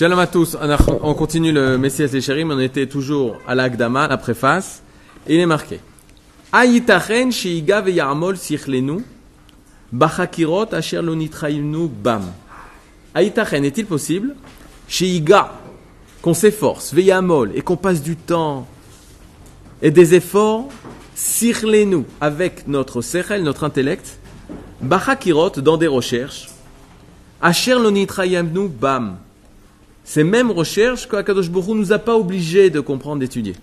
Shalom à tous. On continue le Messias et Chérim. On était toujours à l'Agdama, la préface. Et il est marqué. Ayitachen sheiga veyamol sichlenu bachakirot asher lo bam. Est-il possible? Sheiga, qu'on s'efforce, veyamol, et qu'on passe du temps et des efforts, sichlenu, avec notre sechel, notre intellect, bachakirot, dans des recherches, asher lo bam ces mêmes recherches qu'Akadosh Baruch nous a pas obligés de comprendre, d'étudier.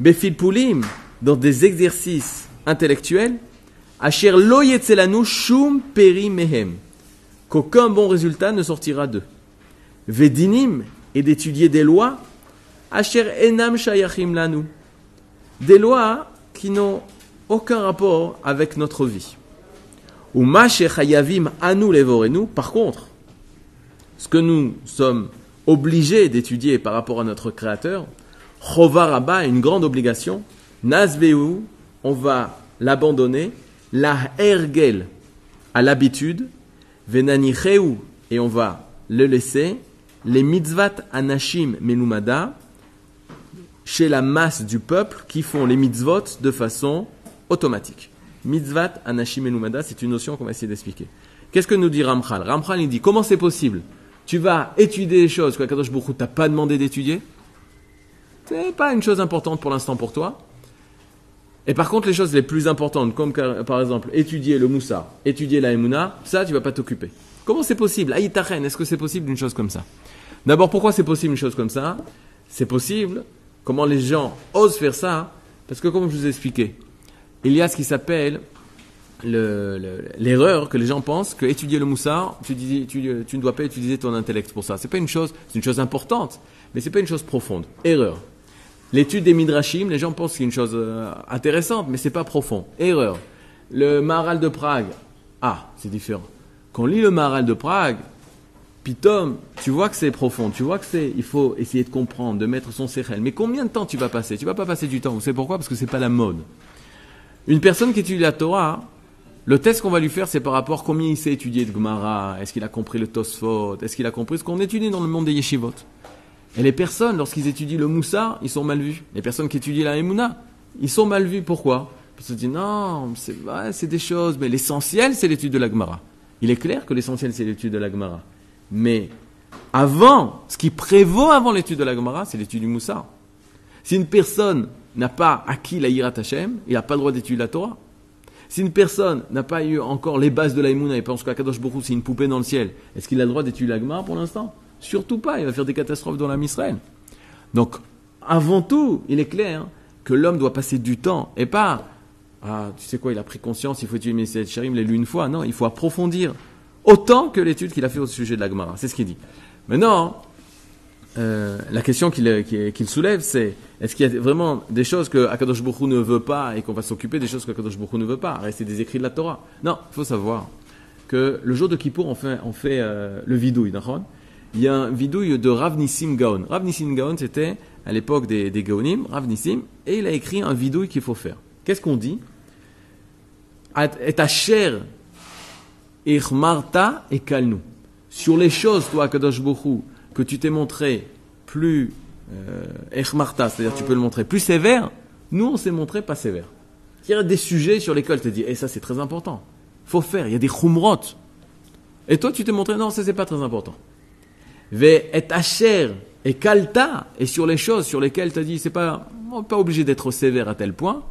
Befil Poulim, dans des exercices intellectuels, Asher lo shum peri mehem, qu'aucun bon résultat ne sortira d'eux. Vedinim, et d'étudier des lois, Asher enam shayachim lanu, des lois qui n'ont aucun rapport avec notre vie. Ou chayavim anu levorenu, par contre, ce que nous sommes obligé d'étudier par rapport à notre Créateur, Chovaraba, une grande obligation, Nazveu, on va l'abandonner, la Ergel, à l'habitude, Venanicheu, et on va le laisser, les mitzvat anashim melumada, chez la masse du peuple qui font les mitzvot de façon automatique. Mitzvat anashim melumada, c'est une notion qu'on va essayer d'expliquer. Qu'est-ce que nous dit Ramchal? Ramchal, il dit, comment c'est possible tu vas étudier des choses que Kadosh Baruch t'a pas demandé d'étudier, c'est pas une chose importante pour l'instant pour toi. Et par contre, les choses les plus importantes, comme par exemple étudier le Moussa, étudier la Emouna, ça, tu vas pas t'occuper. Comment c'est possible? Aïtachen, est-ce que c'est possible une chose comme ça? D'abord, pourquoi c'est possible une chose comme ça? C'est possible. Comment les gens osent faire ça? Parce que, comme je vous ai expliqué, il y a ce qui s'appelle l'erreur que les gens pensent que étudier le moussard, tu, tu, ne dois pas utiliser ton intellect pour ça. C'est pas une chose, c'est une chose importante, mais c'est pas une chose profonde. Erreur. L'étude des midrashim, les gens pensent que c'est une chose euh, intéressante, mais c'est pas profond. Erreur. Le Maharal de Prague, ah, c'est différent. Quand on lit le Maharal de Prague, Pitom, tu vois que c'est profond, tu vois que c'est, il faut essayer de comprendre, de mettre son sérel. Mais combien de temps tu vas passer? Tu vas pas passer du temps. Vous savez pourquoi? Parce que c'est pas la mode. Une personne qui étudie la Torah, le test qu'on va lui faire, c'est par rapport à combien il sait étudier de Gemara, est-ce qu'il a compris le Tosfot, est-ce qu'il a compris ce qu'on étudie dans le monde des yeshivot? Et les personnes, lorsqu'ils étudient le Moussa, ils sont mal vus. Les personnes qui étudient la Emouna, ils sont mal vus. Pourquoi? Parce se disent, non, c'est c'est des choses, mais l'essentiel, c'est l'étude de la Gemara. Il est clair que l'essentiel, c'est l'étude de la Gemara. Mais avant, ce qui prévaut avant l'étude de la Gemara, c'est l'étude du Moussa. Si une personne n'a pas acquis la Yirat Hashem, il n'a pas le droit d'étudier la Torah. Si une personne n'a pas eu encore les bases de l'Aïmouna et pense qu'Akadosh Borou c'est une poupée dans le ciel, est-ce qu'il a le droit d'étudier l'Agma pour l'instant? Surtout pas, il va faire des catastrophes dans la Misraël. Donc, avant tout, il est clair que l'homme doit passer du temps et pas, ah, tu sais quoi, il a pris conscience, il faut étudier Messiah Sharim, l'a lu une fois. Non, il faut approfondir autant que l'étude qu'il a fait au sujet de l'Agmara. C'est ce qu'il dit. Maintenant, euh, la question qu'il soulève, c'est est-ce qu'il y a vraiment des choses que Akadosh Baruch ne veut pas et qu'on va s'occuper des choses que Akadosh Baruch ne veut pas? Rester des écrits de la Torah? Non, il faut savoir que le jour de Kippour, on fait, euh, le vidouille, Il y a un vidouille de Rav Nissim Gaon. Rav Nissim Gaon, c'était à l'époque des, Gaonim, Rav Nissim, et il a écrit un vidouille qu'il faut faire. Qu'est-ce qu'on dit? Et ta chair, et Kalnu. Sur les choses, toi, Akadosh Baruch que tu t'es montré plus euh, c'est-à-dire tu peux le montrer plus sévère, nous on s'est montré pas sévère. Il y a des sujets sur lesquels tu te dis, et ça c'est très important, faut faire, il y a des chumrot. Et toi tu t'es montré, non, ça c'est pas très important. Ve et asher et kalta, et sur les choses sur lesquelles tu as dit, c'est pas, pas obligé d'être sévère à tel point.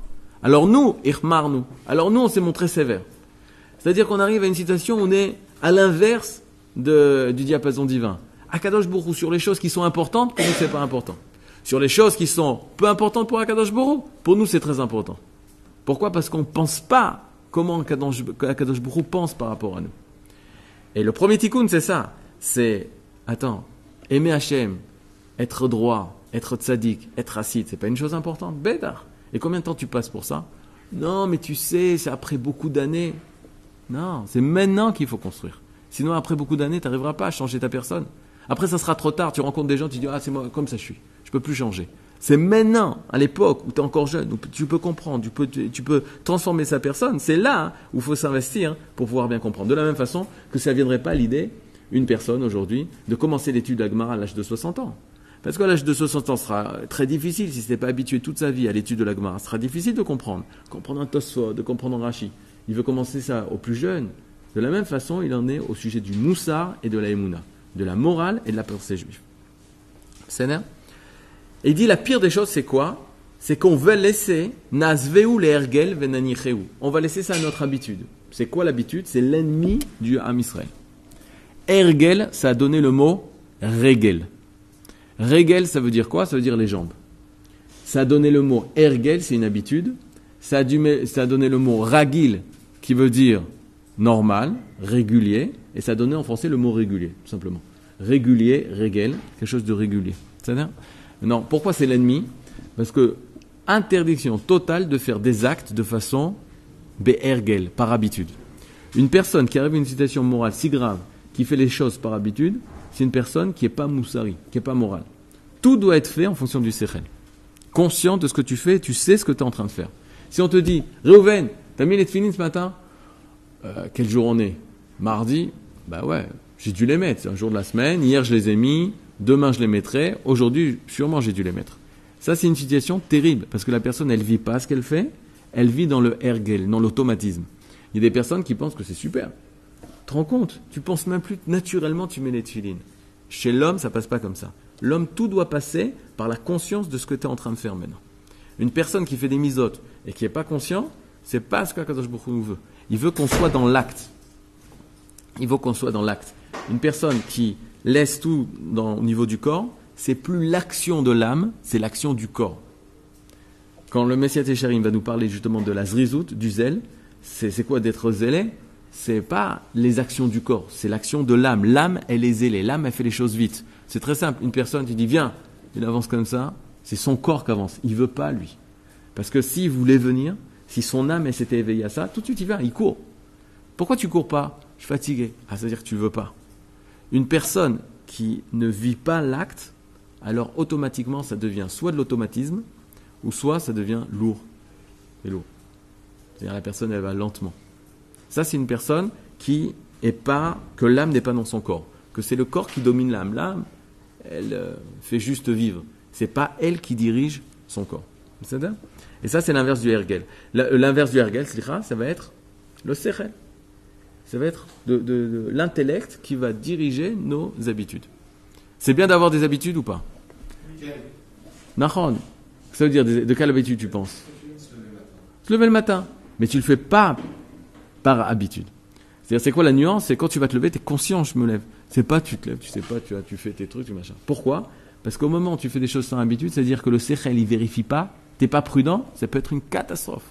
Alors nous, irmar nous, alors nous on s'est montré sévère. C'est-à-dire qu'on arrive à une situation où on est à l'inverse du diapason divin. Akadosh Bourou sur les choses qui sont importantes, pour nous c'est pas important. Sur les choses qui sont peu importantes pour Akadosh Bourou, pour nous c'est très important. Pourquoi? Parce qu'on ne pense pas comment Akadosh Bourou pense par rapport à nous. Et le premier tikkun c'est ça. C'est, attends, aimer Hachem, être droit, être tzaddik, être acide, c'est pas une chose importante Bédar. Et combien de temps tu passes pour ça? Non, mais tu sais, c'est après beaucoup d'années. Non, c'est maintenant qu'il faut construire. Sinon, après beaucoup d'années, tu n'arriveras pas à changer ta personne. Après, ça sera trop tard. Tu rencontres des gens, tu dis Ah, c'est moi, comme ça je suis. Je peux plus changer. C'est maintenant, à l'époque où tu es encore jeune, où tu peux comprendre, tu peux, tu peux transformer sa personne. C'est là où il faut s'investir pour pouvoir bien comprendre. De la même façon que ça ne viendrait pas l'idée une personne aujourd'hui de commencer l'étude d'Agmara à l'âge de 60 ans Parce qu'à l'âge de 60 ans, sera très difficile, si ce n'est pas habitué toute sa vie à l'étude de l'Agmara, ce sera difficile de comprendre. Comprendre un Tosfot, de comprendre un Rashi. Il veut commencer ça au plus jeune. De la même façon, il en est au sujet du Moussar et de la Emouna, de la morale et de la pensée juive. Et il dit la pire des choses, c'est quoi? C'est qu'on veut laisser Nazveu le Ergel On va laisser ça à notre habitude. C'est quoi l'habitude? C'est l'ennemi du Ham Israël. Ergel, ça a donné le mot Regel. Regel, ça veut dire quoi? Ça veut dire les jambes. Ça a donné le mot Ergel, c'est une habitude. Ça ça a donné le mot Ragil, qui veut dire normal, régulier. Et ça donné en français le mot régulier, tout simplement. Régulier, Regel, quelque chose de régulier. C'est-à-dire Non, pourquoi c'est l'ennemi? Parce que interdiction totale de faire des actes de façon Ergel, par habitude. Une personne qui arrive à une situation morale si grave, qui fait les choses par habitude, c'est une personne qui n'est pas moussari, qui n'est pas morale. Tout doit être fait en fonction du sechel. Conscient de ce que tu fais, tu sais ce que tu es en train de faire. Si on te dit, Reuven, t'as mis les tefilines ce matin? Euh, Quel jour on est? Mardi? Bah ouais, j'ai dû les mettre. C'est un jour de la semaine. Hier, je les ai mis. Demain, je les mettrai. Aujourd'hui, sûrement, j'ai dû les mettre. Ça, c'est une situation terrible parce que la personne, elle vit pas ce qu'elle fait. Elle vit dans le ergel, dans l'automatisme. Il y a des personnes qui pensent que c'est super te rends compte? Tu penses même plus naturellement, tu mets les tefilines. Chez l'homme, ça passe pas comme ça. L'homme, tout doit passer par la conscience de ce que tu es en train de faire maintenant. Une personne qui fait des misotes et qui n'est pas conscient, c'est pas ce qu'Akadosh Baruch veut. Il veut qu'on soit dans l'acte. Il veut qu'on soit dans l'acte. Une personne qui laisse tout dans, au niveau du corps, c'est plus l'action de l'âme, c'est l'action du corps. Quand le Messiah Técharim va nous parler justement de la zrizout, du zèle, c'est quoi d'être zélé? C'est pas les actions du corps, c'est l'action de l'âme. L'âme, elle est zélée. L'âme, elle fait les choses vite. C'est très simple. Une personne, tu dis, viens, il avance comme ça. C'est son corps qui avance. Il veut pas, lui. Parce que s'il voulait venir, si son âme, s'était éveillée à ça, tout de suite, il vient, il court. Pourquoi tu cours pas? Je suis fatigué. Ah, c'est-à-dire que tu veux pas. Une personne qui ne vit pas l'acte, alors automatiquement, ça devient soit de l'automatisme, ou soit ça devient lourd. Et lourd. C'est-à-dire la personne, elle va lentement. Ça, c'est une personne qui est pas, que l'âme n'est pas dans son corps, que c'est le corps qui domine l'âme. L'âme, elle euh, fait juste vivre. C'est pas elle qui dirige son corps. Et ça, c'est l'inverse du ergel. Euh, l'inverse du ergel, ça va être le sechel. Ça va être de, l'intellect qui va diriger nos habitudes. C'est bien d'avoir des habitudes ou pas? Nahon. Ça veut dire de, quelle habitude tu penses? Se lever le matin. Mais tu le fais pas par habitude. C'est-à-dire, c'est quoi la nuance? C'est quand tu vas te lever, tu es conscient, je me lève. C'est pas tu te lèves, tu sais pas, tu, as, tu fais tes trucs, tu machin. Pourquoi? Parce qu'au moment où tu fais des choses sans habitude, c'est-à-dire que le sechel, il vérifie pas, t'es pas prudent, ça peut être une catastrophe.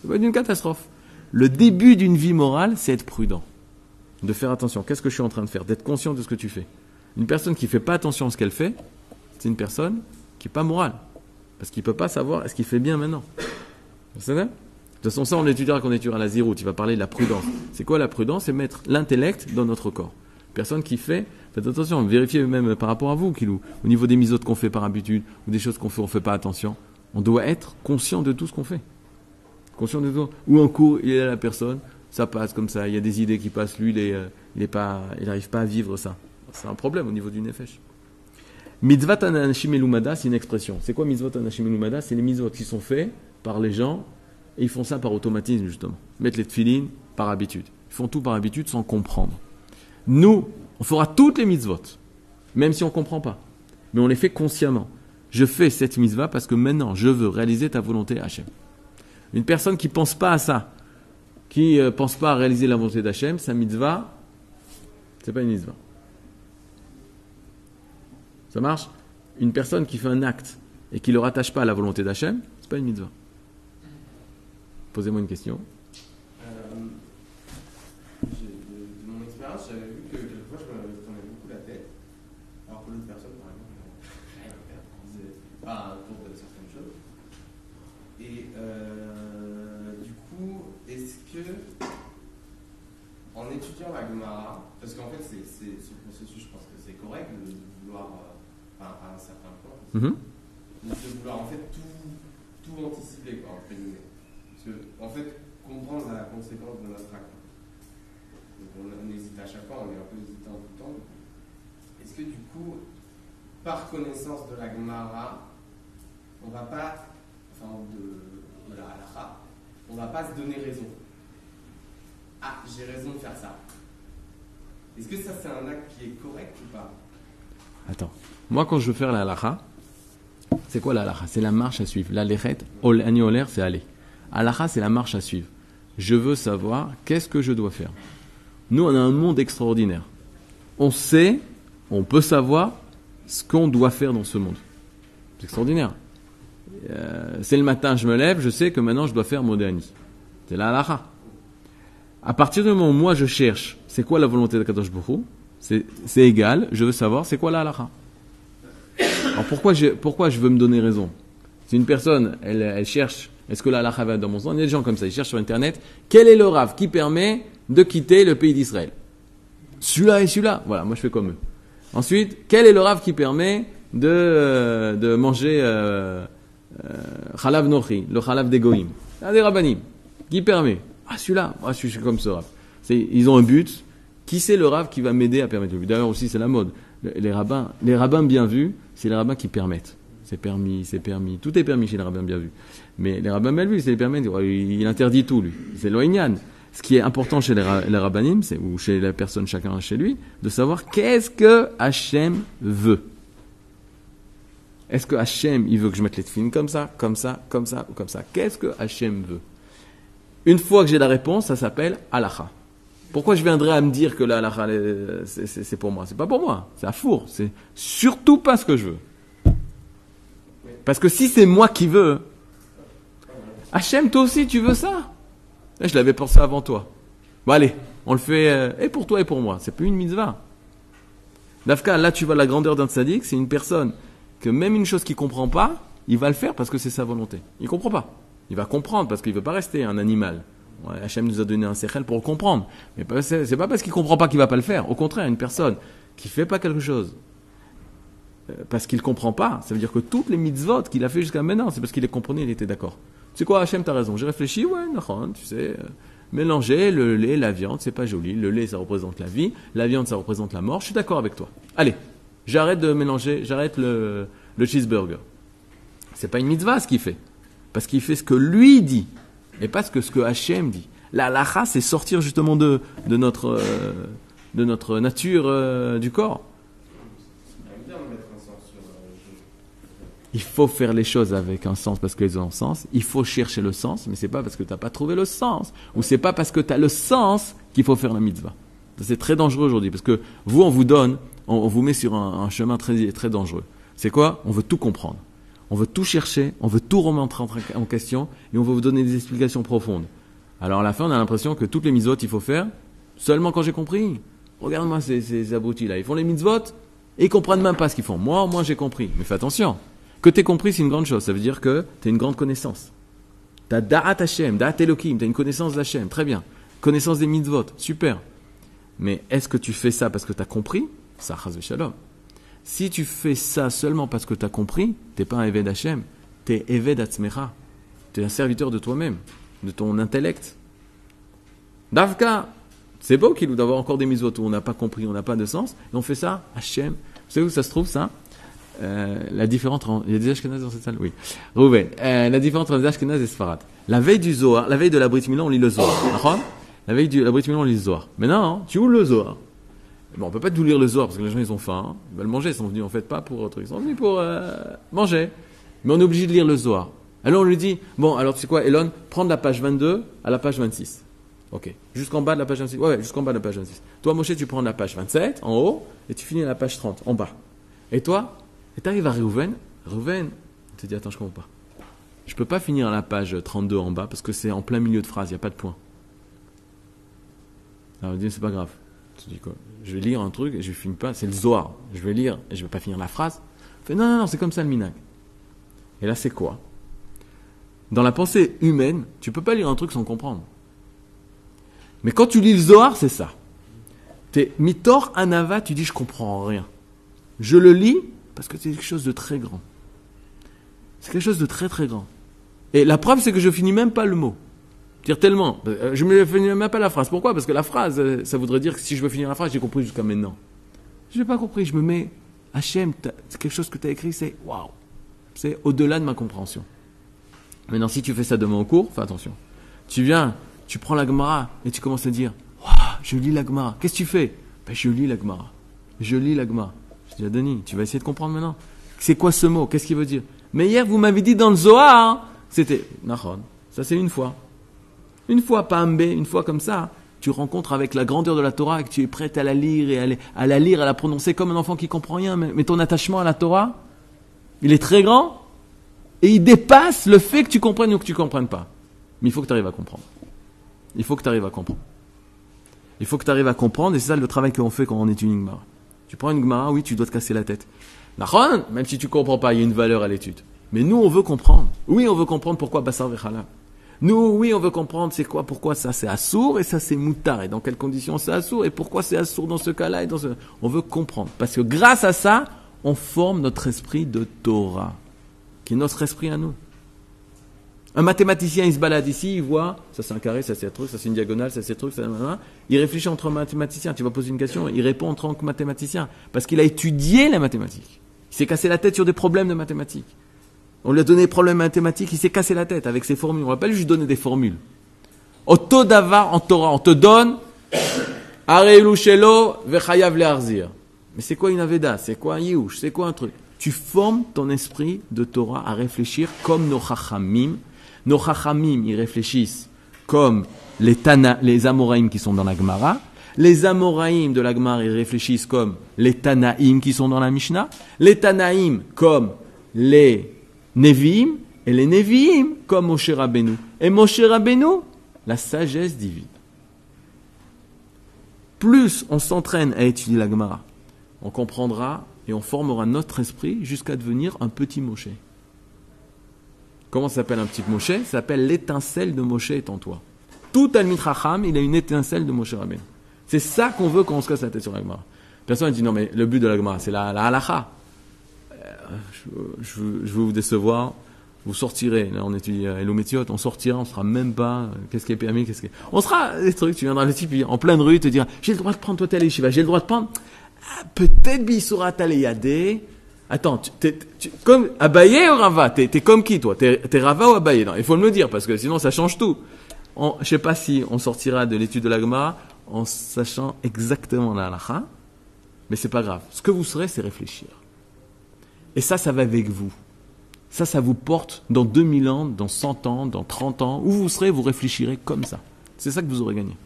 Ça peut être une catastrophe. Le début d'une vie morale, c'est être prudent. De faire attention. Qu'est-ce que je suis en train de faire? D'être conscient de ce que tu fais. Une personne qui fait pas attention à ce qu'elle fait, c'est une personne qui n'est pas morale. Parce qu'il peut pas savoir est-ce qu'il fait bien maintenant. De toute façon, ça, on étudiera quand on étudiera la zéro. Tu vas parler de la prudence. C'est quoi la prudence? C'est mettre l'intellect dans notre corps. Personne qui fait, faites attention, vérifiez même par rapport à vous, Kilou, au niveau des misotes qu'on fait par habitude, ou des choses qu'on fait, on ne fait pas attention. On doit être conscient de tout ce qu'on fait. Conscient de tout. Ou en cours, il est là la personne, ça passe comme ça, il y a des idées qui passent, lui, il n'arrive pas, il pas à vivre ça. C'est un problème au niveau du nefesh. Mitzvot anashim elumada, c'est une expression. C'est quoi mitzvot anashim elumada C'est les mitzvot qui sont faits par les gens et ils font ça par automatisme, justement. Mettre les tefilines par habitude. Ils font tout par habitude sans comprendre. Nous, on fera toutes les mitzvot, même si on ne comprend pas. Mais on les fait consciemment. Je fais cette mitzvah parce que maintenant, je veux réaliser ta volonté, Hachem. Une personne qui ne pense pas à ça, qui ne euh, pense pas à réaliser la volonté d'Hachem, sa mitzvah, c'est pas une mitzvah. Ça marche? Une personne qui fait un acte et qui ne le rattache pas à la volonté d'Hachem, c'est pas une mitzvah. Posez-moi une question. Euh, de, mon expérience, j'avais vu que quelquefois je me tournais beaucoup la tête, alors que l'autre personne, par exemple, rien à faire, disait pas autour de certaines choses. Et euh, du coup, est-ce que, en parce qu'en fait, c'est, ce processus, je pense que c'est correct de, vouloir, euh, enfin, à un certain point, mm-hmm. de vouloir en fait tout, tout anticiper, quoi, entre guillemets en fait, comprendre la conséquence de notre acte. on, on hésite à chaque fois, on est un peu hésitant tout le temps. Est-ce que du coup, par connaissance de la Gemara, on va pas, enfin de, de la halakha, on va pas se donner raison? Ah, j'ai raison de faire ça. Est-ce que ça c'est un acte qui est correct ou pas Attends. Moi, quand je veux faire la halakha, c'est quoi la halakha C'est la marche à suivre. La lechet, ani oler, c'est aller. Halakha, c'est la marche à suivre. Je veux savoir qu'est-ce que je dois faire? Nous, on a un monde extraordinaire. On sait, on peut savoir ce qu'on doit faire dans ce monde. C'est extraordinaire. Euh, c'est le matin, je me lève, je sais que maintenant je dois faire Modéani. C'est la halakha. À partir du moment où moi je cherche, c'est quoi la volonté de Kadosh Baruch Hu, c'est égal, je veux savoir c'est quoi la. Alors pourquoi je, pourquoi je veux me donner raison? Si une personne, elle, cherche, est-ce que la va dans mon sens Il y a des gens comme ça, ils cherchent sur Internet, quel est le rave qui permet de quitter le pays d'Israël? Celui-là et celui-là. Voilà, moi je fais comme eux. Ensuite, quel est le rave qui permet de, euh, de manger euh, euh, Nochi, le Khalav des Goïm des rabbanim. Qui permet Ah, celui-là, ah, je suis comme ce rave. Ils ont un but. Qui c'est le rave qui va m'aider à permettre le but? D'ailleurs aussi, c'est la mode. Le- Les rabbins, les rabbins bien vus, c'est les rabbins qui permettent. C'est permis, c'est permis. Tout est permis chez les rabbins bien vus. Mais les rabbins mal vus, c'est les permis. Il interdit tout, lui. C'est l'oignan. Ce qui est important chez les, les rabbinim, ou chez la personne, chacun chez lui, de savoir qu'est-ce que Hachem veut. Est-ce que Hachem, il veut que je mette les tefilines comme ça, comme ça, comme ça, ou comme ça? Qu'est-ce que Hachem veut? Une fois que j'ai la réponse, ça s'appelle halacha. Pourquoi je viendrais à me dire que la halacha, euh, c'est- pour moi? C'est pas pour moi, c'est à four. C'est surtout pas ce que je veux. Parce que si c'est moi qui veux, Hachem, toi aussi, tu veux ça? Eh, Je l'avais pensé avant toi. Bon, allez, on le fait euh, et pour toi et pour moi. C'est plus une mitzvah. Dafka, là, tu vois la grandeur d'un tzaddik, c'est une personne que même une chose qu'il comprend pas, il va le faire parce que c'est sa volonté. Il comprend pas. Il va comprendre parce qu'il veut pas rester un animal. Hachem nous a donné un sechel pour le comprendre. Mais c'est pas parce qu'il comprend pas qu'il va pas le faire. Au contraire, une personne qui fait pas quelque chose euh, parce qu'il comprend pas, ça veut dire que toutes les mitzvot qu'il a fait jusqu'à maintenant, c'est parce qu'il les comprenait, il était d'accord. C'est quoi, Hachem, t'as raison. J'ai réfléchi, ouais, tu sais, euh, mélanger le lait, la viande, c'est pas joli. Le lait, ça représente la vie, la viande, ça représente la mort. Je suis d'accord avec toi. Allez, j'arrête de mélanger, j'arrête le, le cheeseburger. C'est pas une mitzvah ce qu'il fait, parce qu'il fait ce que lui dit, et pas que ce que Hachem dit. La lacha, c'est sortir justement de, de notre euh, de notre nature euh, du corps. Il faut faire les choses avec un sens parce qu'elles ont un sens. Il faut chercher le sens, mais c'est pas parce que tu n'as pas trouvé le sens. Ou c'est pas parce que tu as le sens qu'il faut faire la mitzvah. C'est très dangereux aujourd'hui parce que vous, on vous donne, on, on vous met sur un, un chemin très, très dangereux. C'est quoi? On veut tout comprendre. On veut tout chercher, on veut tout remettre en, question et on veut vous donner des explications profondes. Alors à la fin, on a l'impression que toutes les mitzvot, il faut faire seulement quand j'ai compris. Regarde-moi ces, ces abrutis-là. Ils font les mitzvot et ils comprennent même pas ce qu'ils font. Moi, moi, j'ai compris. Mais fais attention. Que tu compris, c'est une grande chose. Ça veut dire que tu as une grande connaissance. Tu as da'at Hashem, da'at Elohim, tu as une connaissance d'Hashem. Très bien. Connaissance des mitzvot. Super. Mais est-ce que tu fais ça parce que tu as compris? Ça, chas shalom. Si tu fais ça seulement parce que tu as compris, t'es pas un Eved Hashem. Tu es Eved Atzmecha. Tu es un serviteur de toi-même, de ton intellect. Davka, c'est beau qu'il d'avoir encore des mitzvot où on n'a pas compris, on n'a pas de sens, et on fait ça, Hachem. Vous savez où ça se trouve ça? Euh, La différence entre... Il y a des Ashkenaz dans cette salle? Oui. Rouven, euh, la différence entre les Ashkenaz et Sfarad. La veille du Zohar, la veille de la Brit Milan, on lit le Zohar. La veille de la Brit Milan, on lit le Zohar. Maintenant, tu ouvres le Zohar. Bon, on peut pas tout lire le Zohar parce que les gens ils ont faim, ils veulent manger, ils sont venus en fait pas pour autre, ils sont venus pour euh, manger. Mais on est obligé de lire le Zohar. Alors on lui dit, bon, alors tu sais quoi, Elon, prends de la page 22 à la page 26. Ok. Jusqu'en bas de la page 26. Ouais, ouais jusqu'en bas de la page 26. Toi, Moshe, tu prends la page 27 en haut et tu finis à la page 30 en bas. Et toi, et tu arrives à Reuven. Reuven, il te dit, attends, je comprends pas. Je peux pas finir à la page 32 en bas parce que c'est en plein milieu de phrase, il n'y a pas de point. Alors il dit, c'est pas grave. Je vais lire un truc et je finis pas, c'est le Zohar. Je vais lire et je vais pas finir la phrase. Non, non, non, c'est comme ça le minag. Et là, c'est quoi? Dans la pensée humaine, tu peux pas lire un truc sans comprendre. Mais quand tu lis le Zohar, c'est ça. T'es mitor anava, tu dis je comprends rien. Je le lis parce que c'est quelque chose de très grand. C'est quelque chose de très très grand. Et la preuve, c'est que je finis même pas le mot. Dire tellement. Euh, Je me finis même pas la phrase. Pourquoi? Parce que la phrase, euh, ça voudrait dire que si je veux finir la phrase, j'ai compris jusqu'à maintenant. Je n'ai pas compris. Je me mets, Hachem, c'est quelque chose que tu as écrit, c'est waouh. C'est au-delà de ma compréhension. Maintenant, si tu fais ça demain au cours, fais attention. Tu viens, tu prends la Gemara et tu commences à dire Waouh, je lis la Gemara. Qu'est-ce que tu fais? Ben, Je lis la Gemara. Je lis la Gemara. Je dis à Denis, tu vas essayer de comprendre maintenant. C'est quoi ce mot? Qu'est-ce qu'il veut dire? Mais hier, vous m'avez dit dans le Zohar, c'était Nahon. Ça, c'est une fois. Une fois, B, une fois comme ça, tu rencontres avec la grandeur de la Torah et que tu es prêt à la lire et à, la- lire, à la prononcer comme un enfant qui comprend rien. Mais, ton attachement à la Torah, il est très grand et il dépasse le fait que tu comprennes ou que tu comprennes pas. Mais il faut que tu arrives à comprendre. Il faut que tu arrives à comprendre. Il faut que tu arrives à comprendre et c'est ça le travail qu'on fait quand on étudie une Gemara. Tu prends une Gemara, oui, tu dois te casser la tête. Même si tu comprends pas, il y a une valeur à l'étude. Mais nous, on veut comprendre. Oui, on veut comprendre pourquoi Bassar Vechala. Nous, oui, on veut comprendre c'est quoi, pourquoi ça c'est assourd et ça c'est moutar et dans quelles conditions c'est assourd et pourquoi c'est assourd dans ce cas-là et. On veut comprendre. Parce que grâce à ça, on forme notre esprit de Torah, qui est notre esprit à nous. Un mathématicien, il se balade ici, il voit, ça c'est un carré, ça c'est un truc, ça c'est une diagonale, ça c'est un truc, ça c'est Il réfléchit entre mathématiciens. Tu vas poser une question, il répond en tant que mathématicien. Parce qu'il a étudié la mathématique. Il s'est cassé la tête sur des problèmes de mathématiques. On lui a donné des problèmes mathématiques, il s'est cassé la tête avec ses formules. On va pas lui juste donner des formules. Auto davar en Torah, on te donne. Mais c'est quoi une Aveda? C'est quoi un Yiouch C'est quoi un truc? Tu formes ton esprit de Torah à réfléchir comme nos Chachamim. Nos Chachamim, ils réfléchissent comme les, Tana, les Amoraïm qui sont dans la Gemara. Les Amoraïm de la Gemara, ils réfléchissent comme les Tanaïm qui sont dans la Mishnah. Les Tanaïm comme les Nevi'im. Et les Nevi'im comme Moshe Rabbeinu. Et Moshe Rabbeinu, la sagesse divine. Plus on s'entraîne à étudier la Gemara, on comprendra et on formera notre esprit jusqu'à devenir un petit Moshe. Comment s'appelle un petit Moshe? S'appelle l'étincelle de Moshe est en toi. Tout Talmid Chacham, il a une étincelle de Moshe Rabbeinu. C'est ça qu'on veut quand on se casse la tête sur la Gemara. Personne ne dit non mais le but de la Gemara, c'est la, la halacha. Je, veux vous décevoir. Vous sortirez, là on étudie euh, Elométiot, on sortira, on sera même pas, euh, qu'est-ce qui est permis, qu'est-ce qui. On sera des trucs, tu viendras le type en pleine rue te dire, j'ai le droit de prendre toi tel Shiva, j'ai le droit de prendre, ah, peut-être Bissoura Taléyadé. Attends, tu, t'es- tu- comme Abaye ou Rava? T'es t'es comme qui toi? T'es t'es Rava ou Abaye Non, il faut me le dire parce que sinon ça change tout. Je sais pas si on sortira de l'étude de la Gemara en sachant exactement la halakha, mais c'est pas grave. Ce que vous serez, c'est réfléchir. Et ça, ça va avec vous. Ça, ça vous porte dans 2000 ans, dans 100 ans, dans 30 ans. Où vous serez, vous réfléchirez comme ça. C'est ça que vous aurez gagné.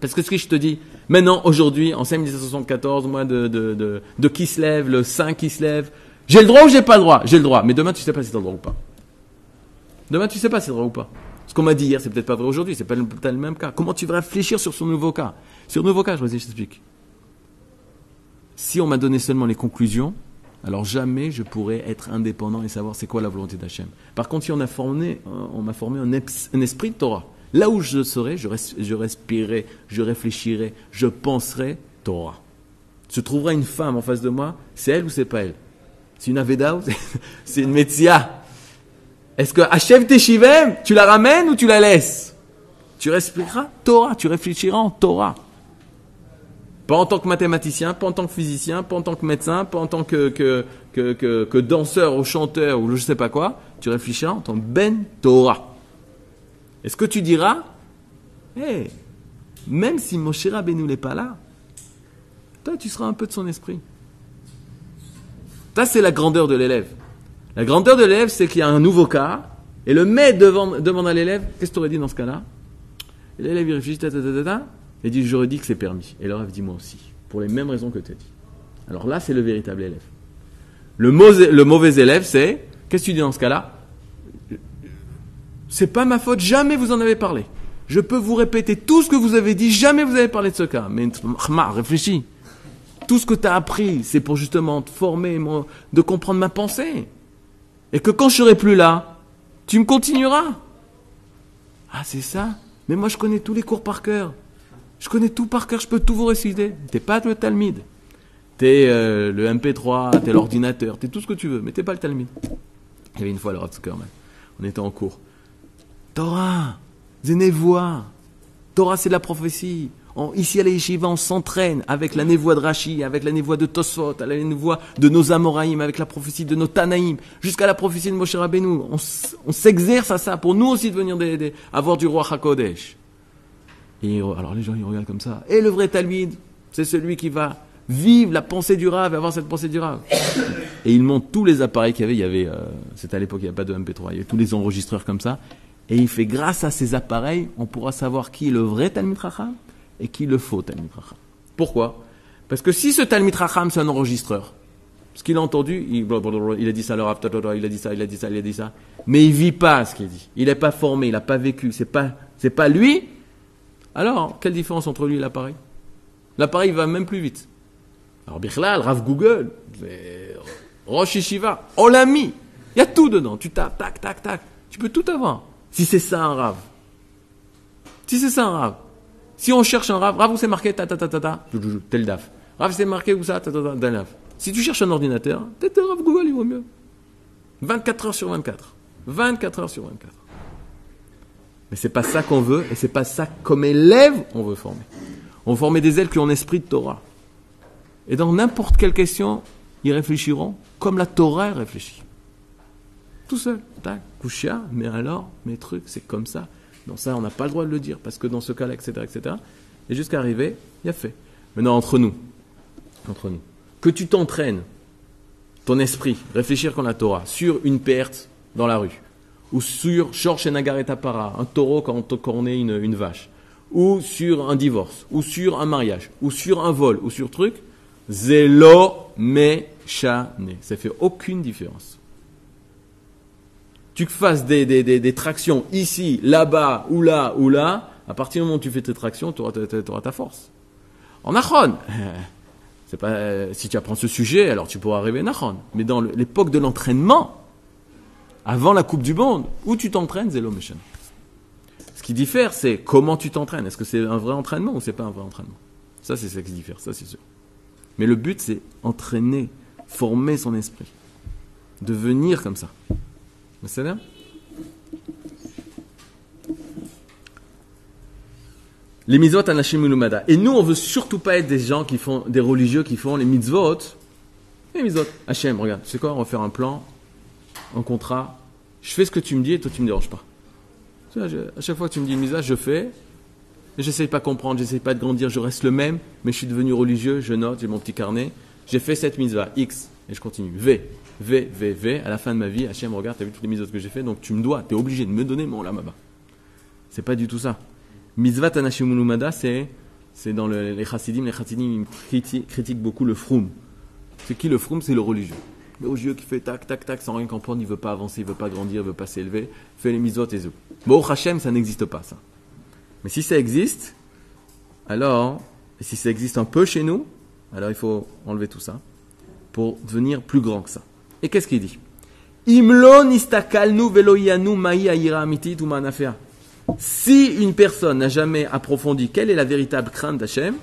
Parce que ce que je te dis, maintenant, aujourd'hui, en 5774, mois de, de, de, qui se lève, le 5 qui se lève, j'ai le droit ou j'ai pas le droit? J'ai le droit. Mais demain, tu sais pas si tu as le droit ou pas. Demain, tu sais pas si as le droit ou pas. Ce qu'on m'a dit hier, c'est peut-être pas vrai aujourd'hui, c'est pas le, t'as même cas. Comment tu vas réfléchir sur ce nouveau cas? Sur le nouveau cas, je je t'explique. Si on m'a donné seulement les conclusions, alors jamais je pourrais être indépendant et savoir c'est quoi la volonté d'Hachem. Par contre, si on a formé, on m'a formé un, esprit de Torah, là où je serai, je, res- je respirerai, je réfléchirai, je penserai Torah. Se trouvera une femme en face de moi, c'est elle ou c'est pas elle? C'est une Aveda ou c'est- c'est une Metzia Est-ce que Hachem Teshivem, tu la ramènes ou tu la laisses? Tu respireras Torah, tu réfléchiras en Torah. Pas en tant que mathématicien, pas en tant que physicien, pas en tant que médecin, pas en tant que, que, que, danseur ou chanteur ou je sais pas quoi. Tu réfléchiras en tant que Ben Torah. Est-ce que tu diras, hé, même si Moshe Rabbeinu n'est pas là, toi tu seras un peu de son esprit. Ça c'est la grandeur de l'élève. La grandeur de l'élève c'est qu'il y a un nouveau cas et le maître demande à l'élève, qu'est-ce que tu aurais dit dans ce cas-là? L'élève il réfléchit, ta, ta, ta, ta, et dit J'aurais dit que c'est permis. Et l'élève dit Moi aussi. Pour les mêmes raisons que tu as dit. Alors là, c'est le véritable élève. Le, mauvais- le élève, c'est Qu'est-ce que tu dis dans ce cas-là? C'est pas ma faute, jamais vous en avez parlé. Je peux vous répéter tout ce que vous avez dit, jamais vous avez parlé de ce cas. Mais réfléchis. Tout ce que tu as appris, c'est pour justement te former, de comprendre ma pensée. Et que quand je serai plus là, tu me continueras. Ah, c'est ça Mais moi, je connais tous les cours par cœur. Je connais tout par cœur, je peux tout vous réciter. T'es pas le Talmud. T'es euh, le MP3, t'es l'ordinateur, t'es tout ce que tu veux, mais t'es pas le Talmud. Il y avait une fois le Rav Zuckerman. On était en cours. Torah névois. Torah, c'est la prophétie. Ici à l'Yeshiva, on s'entraîne avec la névoie de Rashi, avec la névoie de Tosfot, avec la névoie de nos Amoraïm, avec la prophétie de nos Tanaïm, jusqu'à la prophétie de Moshe Rabbeinu. On s'exerce à ça pour nous aussi devenir des, des- avoir du roi Hakodesh. Alors les gens ils regardent comme ça. Et le vrai Talmud, c'est celui qui va vivre la pensée du Rav et avoir cette pensée du Rav. Et il montre tous les appareils qu'il y avait. Il y avait, euh, c'était à l'époque, il n'y avait pas de MP3, il y avait tous les enregistreurs comme ça. Et il fait, grâce à ces appareils, on pourra savoir qui est le vrai Talmud Racham et qui le faux Talmud Racham. Pourquoi? Parce que si ce Talmud Racham, c'est un enregistreur, ce qu'il a entendu, il, a dit ça, le Rav, il a dit ça, il a dit ça, il a dit ça, mais il vit pas ce qu'il dit. Il n'est pas formé, il n'a pas vécu, c'est pas, c'est pas lui. Alors, quelle différence entre lui et l'appareil? L'appareil va même plus vite. Alors, Bichlal, Rav Google, Rosh Yeshiva, on l'a mis. Il y a tout dedans. Tu tapes, tac, tac, tac. Tu peux tout avoir. Si c'est ça un Rav. Si c'est ça un Rav. Si on cherche un Rav, Rav où c'est marqué ta ta ta ta ta, tel daf. Rav c'est marqué où ça, ta ta ta, tel daf. Si tu cherches un ordinateur, peut-être un Rav Google il vaut mieux. 24 heures sur 24. 24 heures sur 24. Mais c'est pas ça qu'on veut, et c'est pas ça comme élève on veut former. On veut former des ailes qui ont un esprit de Torah. Et dans n'importe quelle question, ils réfléchiront comme la Torah réfléchit. Tout seul. Tac, couchia, mais alors, mes trucs, c'est comme ça. Dans ça, on n'a pas le droit de le dire, parce que dans ce cas-là, etc., etc. Et jusqu'à arriver, il y a fait. Maintenant, entre nous, entre nous, que tu t'entraînes, ton esprit, réfléchir comme la Torah, sur une perte dans la rue, ou sur Shorsh et Nagareta un taureau quand on cornait une, une vache, ou sur un divorce, ou sur un mariage, ou sur un vol, ou sur truc, zélo méchané. Ça fait aucune différence. Tu fasses des, des, des, des tractions ici, là-bas, ou là, ou là, à partir du moment où tu fais tes tractions, tu auras, auras ta force. En Achon, si tu apprends ce sujet, alors tu pourras arriver à Nachon. Mais dans l'époque de l'entraînement, avant la Coupe du Monde, où tu t'entraînes, Zélo Méchané. Ce qui diffère, c'est comment tu t'entraînes. Est-ce que c'est un vrai entraînement ou c'est pas un vrai entraînement? Ça, c'est ça qui diffère, ça c'est sûr. Mais le but, c'est entraîner, former son esprit. Devenir comme ça. C'est bien Les mitzvot anashim ulumada. Et nous, on veut surtout pas être des gens qui font, des religieux qui font les mitzvot. Les mitzvot. Hachem, regarde, tu sais quoi, on va faire un plan, un contrat. Je fais ce que tu me dis et toi tu me déranges pas. Vois, à chaque fois que tu me dis une mitzvah, je fais. J'essaye pas de comprendre, j'essaye pas de grandir, je reste le même, mais je suis devenu religieux, je note, j'ai mon petit carnet. J'ai fait cette mitzvah, X, et je continue. V, V, V, V, à la fin de ma vie, Hachem, regarde, t'as vu toutes les mitzvahs que j'ai fait, donc tu me dois, t'es obligé de me donner mon lamaba. C'est pas du tout ça. Mitzvah Tanashimulumada, c'est, c'est dans le- les chassidim, les chassidim ils criti- critiquent beaucoup le froum. C'est qui le froum? C'est le religieux. Le religieux qui fait tac, tac, tac, sans rien comprendre, il veut pas avancer, il veut pas grandir, il veut pas s'élever, fait les mitzvot et tout. Bon, au Hachem, ça n'existe pas, ça. Mais si ça existe, alors, et si ça existe un peu chez nous, alors il faut enlever tout ça pour devenir plus grand que ça. Et qu'est-ce qu'il dit? Si une personne n'a jamais approfondi quelle est la véritable crainte d'Hachem,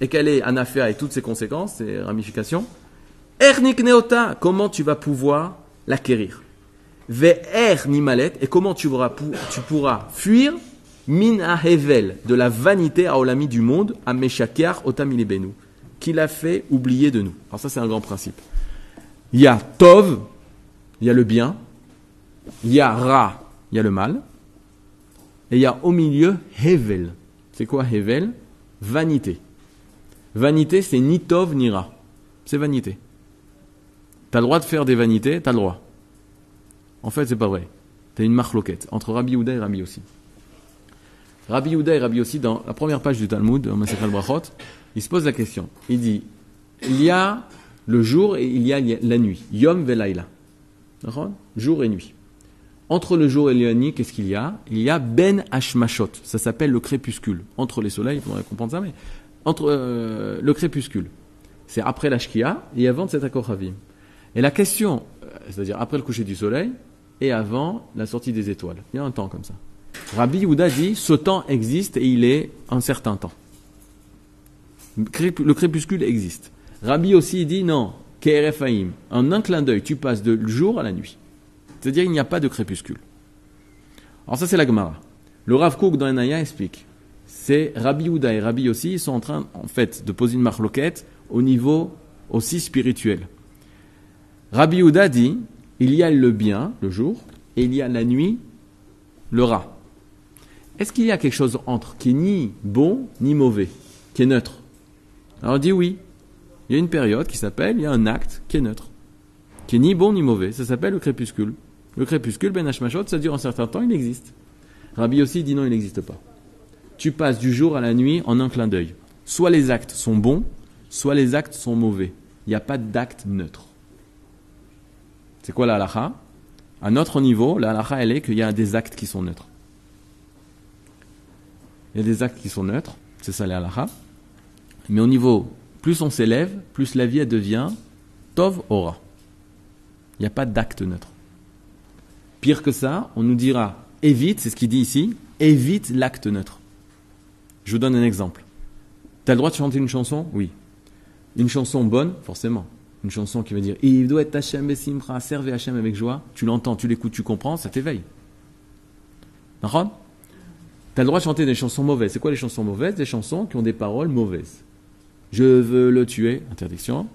et quelle est anafea et toutes ses conséquences, ses ramifications, ernik neota, comment tu vas pouvoir l'acquérir? Ve'er nimalet, et comment tu pourras, fuir min hevel, de la vanité à olami du monde, à meshakiar otamilebenu, qui l'a fait oublier de nous. Alors ça c'est un grand principe. Il y a tov, il y a le bien, il y a ra, il y a le mal, et il y a au milieu hevel. C'est quoi hevel? Vanité. Vanité c'est ni tov ni ra. C'est vanité. T'as le droit de faire des vanités, t'as le droit. En fait, c'est pas vrai. T'as une marloquette entre Rabbi Yehuda et Rabbi Yossi. Rabbi Yehuda et Rabbi Yossi, dans la première page du Talmud, dans Masechet Brachot, il se pose la question. Il dit, il y a le jour et il y a la nuit. Yom velaila. Jour et nuit. Entre le jour et la nuit, qu'est-ce qu'il y a? Il y a Ben Hashmashot. Ça s'appelle le crépuscule. Entre les soleils, il faudrait comprendre ça, mais entre euh, le crépuscule. C'est après la Shkia et avant cet Akochavim. Et la question, euh, c'est-à-dire après le coucher du soleil et avant la sortie des étoiles. Il y a un temps comme ça. Rabbi Yehuda dit, ce temps existe et il est un certain temps. Le crépuscule existe. Rabbi aussi dit, non, Kerefaim, en un clin d'œil, tu passes de jour à la nuit. C'est-à-dire il n'y a pas de crépuscule. Alors ça c'est la Gemara. Le Rav Kook dans Enaya explique. C'est Rabbi Houda et Rabbi aussi, sont en train, en fait, de poser une marloquette au niveau aussi spirituel. Rabbi Houda dit, il y a le bien, le jour, et il y a la nuit, le rat. Est-ce qu'il y a quelque chose entre qui est ni bon ni mauvais, qui est neutre? Alors on dit oui. Il y a une période qui s'appelle, il y a un acte qui est neutre, qui est ni bon ni mauvais. Ça s'appelle le crépuscule. Le crépuscule, Ben Hashmashot, ça dure un certain temps, il existe. Rabbi aussi dit non, il n'existe pas. Tu passes du jour à la nuit en un clin d'œil. Soit les actes sont bons, soit les actes sont mauvais. Il n'y a pas d'acte neutre. C'est quoi la halakha À notre niveau, la halakha, elle est qu'il y a des actes qui sont neutres. Il y a des actes qui sont neutres, c'est ça la halakha. Mais au niveau, plus on s'élève, plus la vie elle devient tov aura. Il n'y a pas d'acte neutre. Pire que ça, on nous dira évite, c'est ce qu'il dit ici, évite l'acte neutre. Je vous donne un exemple. Tu as le droit de chanter une chanson? Oui. Une chanson bonne, forcément. Une chanson qui veut dire Il doit être Hachem Simra, servez Hachem avec joie. Tu l'entends, tu l'écoutes, tu comprends, ça t'éveille. D'accord? Tu as le droit de chanter des chansons mauvaises. C'est quoi les chansons mauvaises? Des chansons qui ont des paroles mauvaises. Je veux le tuer, interdiction.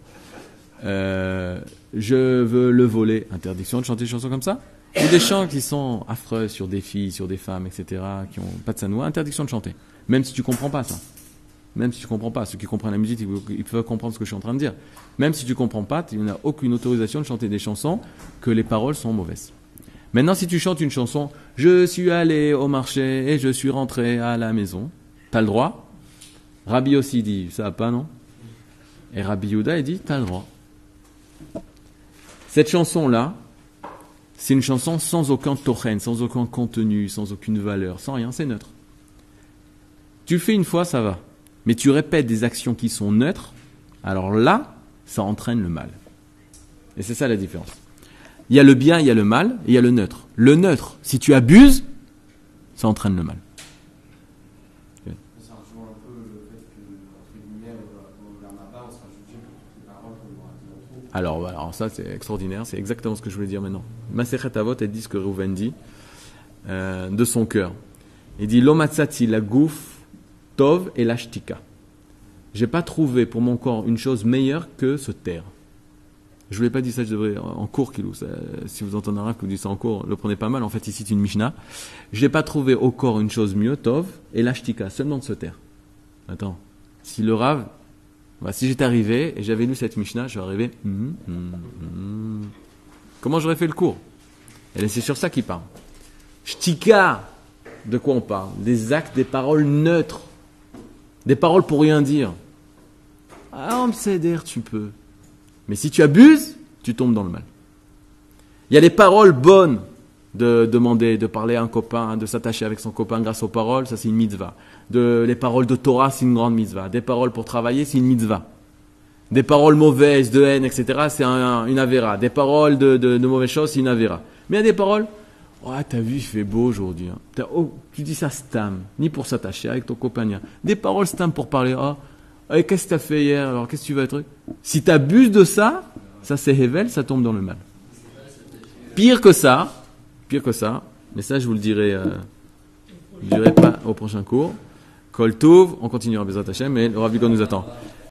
Euh, je veux le voler, interdiction de chanter des chansons comme ça. Ou des chants qui sont affreux sur des filles, sur des femmes, etc., qui ont pas de sanoua, interdiction de chanter. Même si tu comprends pas ça. Même si tu comprends pas. Ceux qui comprennent la musique, ils peuvent comprendre ce que je suis en train de dire. Même si tu comprends pas, tu n'as aucune autorisation de chanter des chansons que les paroles sont mauvaises. Maintenant, si tu chantes une chanson, je suis allé au marché et je suis rentré à la maison, tu as le droit. Rabbi aussi dit, ça va pas, non? Et Rabbi Yuda, il dit, tu as le droit. Cette chanson-là, c'est une chanson sans aucun tochen, sans aucun contenu, sans aucune valeur, sans rien, c'est neutre. Tu le fais une fois, ça va. Mais tu répètes des actions qui sont neutres, alors là, ça entraîne le mal. Et c'est ça la différence. Il y a le bien, il y a le mal, et il y a le neutre. Le neutre, si tu abuses, ça entraîne le mal. Alors, alors ça, c'est extraordinaire, c'est exactement ce que je voulais dire maintenant. Masechet Avot, elle dit ce que Rouven dit euh, de son cœur. Il dit Lomatsati la gouf, tov et l'ashtika. J'ai pas trouvé pour mon corps une chose meilleure que se taire. Je ne l'ai pas dit ça, je devrais en cours, Kilou. Si vous entendez un arabe qui vous dit ça en cours, le prenez pas mal. En fait, ici, c'est une Mishnah. Je n'ai pas trouvé au corps une chose mieux, Tov, et l'ashtika, seulement de se taire. Attends, si le Rav, bah, si j'étais arrivé et j'avais lu cette Mishnah, j'aurais arrivé. hum. Comment j'aurais fait le cours? Et c'est sur ça qu'il parle. Shtika, de quoi on parle? Des actes, des paroles neutres. Des paroles pour rien dire. Ah, on tu peux. Mais si tu abuses, tu tombes dans le mal. Il y a des paroles bonnes de demander, de parler à un copain, de s'attacher avec son copain grâce aux paroles, ça c'est une mitzvah. De, les paroles de Torah, c'est une grande mitzvah. Des paroles pour travailler, c'est une mitzvah. Des paroles mauvaises, de haine, etc., c'est un- une avéra. Des paroles de, de, de mauvaises choses, c'est une avéra. Mais il y a des paroles, oh, t'as vu, il fait beau aujourd'hui. hein. Oh, tu dis ça stam, ni pour s'attacher avec ton rien. Des paroles stam pour parler, oh, eh, qu'est-ce que t'as fait hier Alors, qu'est-ce que tu vas être Si t'abuses de ça, ça c'est Hevel, ça tombe dans le mal. Pire que ça, pire que ça, mais ça je vous le dirai, euh, je dirai pas au prochain cours. Kol Tov, on continuera Bezrat Hashem, mais le Rav nous attend.